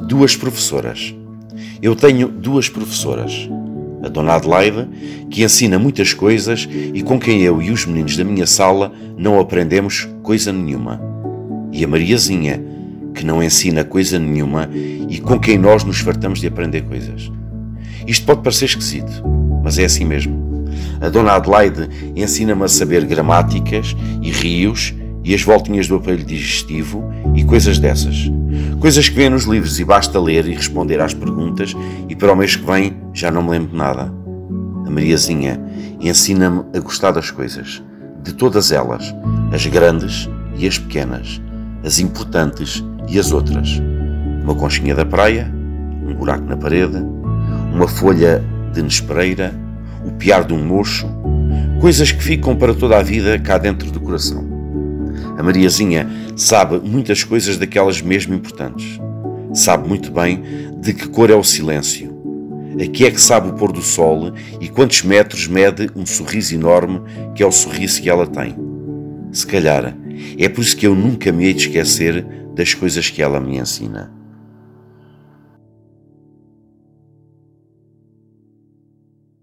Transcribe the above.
duas professoras. Eu tenho duas professoras. A Dona Adelaide, que ensina muitas coisas e com quem eu e os meninos da minha sala não aprendemos coisa nenhuma. E a Mariazinha, que não ensina coisa nenhuma e com quem nós nos fartamos de aprender coisas. Isto pode parecer esquisito, mas é assim mesmo. A Dona Adelaide ensina-me a saber gramáticas e rios e as voltinhas do aparelho digestivo e coisas dessas. Coisas que vêm nos livros e basta ler e responder às perguntas e para o mês que vem já não me lembro nada. A Mariazinha ensina-me a gostar das coisas, de todas elas, as grandes e as pequenas, as importantes e as outras. Uma conchinha da praia, um buraco na parede, uma folha de nespereira, o piar de um mocho, coisas que ficam para toda a vida cá dentro do coração. A Mariazinha sabe muitas coisas daquelas mesmo importantes. Sabe muito bem de que cor é o silêncio. Aqui é que sabe o pôr do sol e quantos metros mede um sorriso enorme que é o sorriso que ela tem. Se calhar, é por isso que eu nunca me hei de esquecer das coisas que ela me ensina.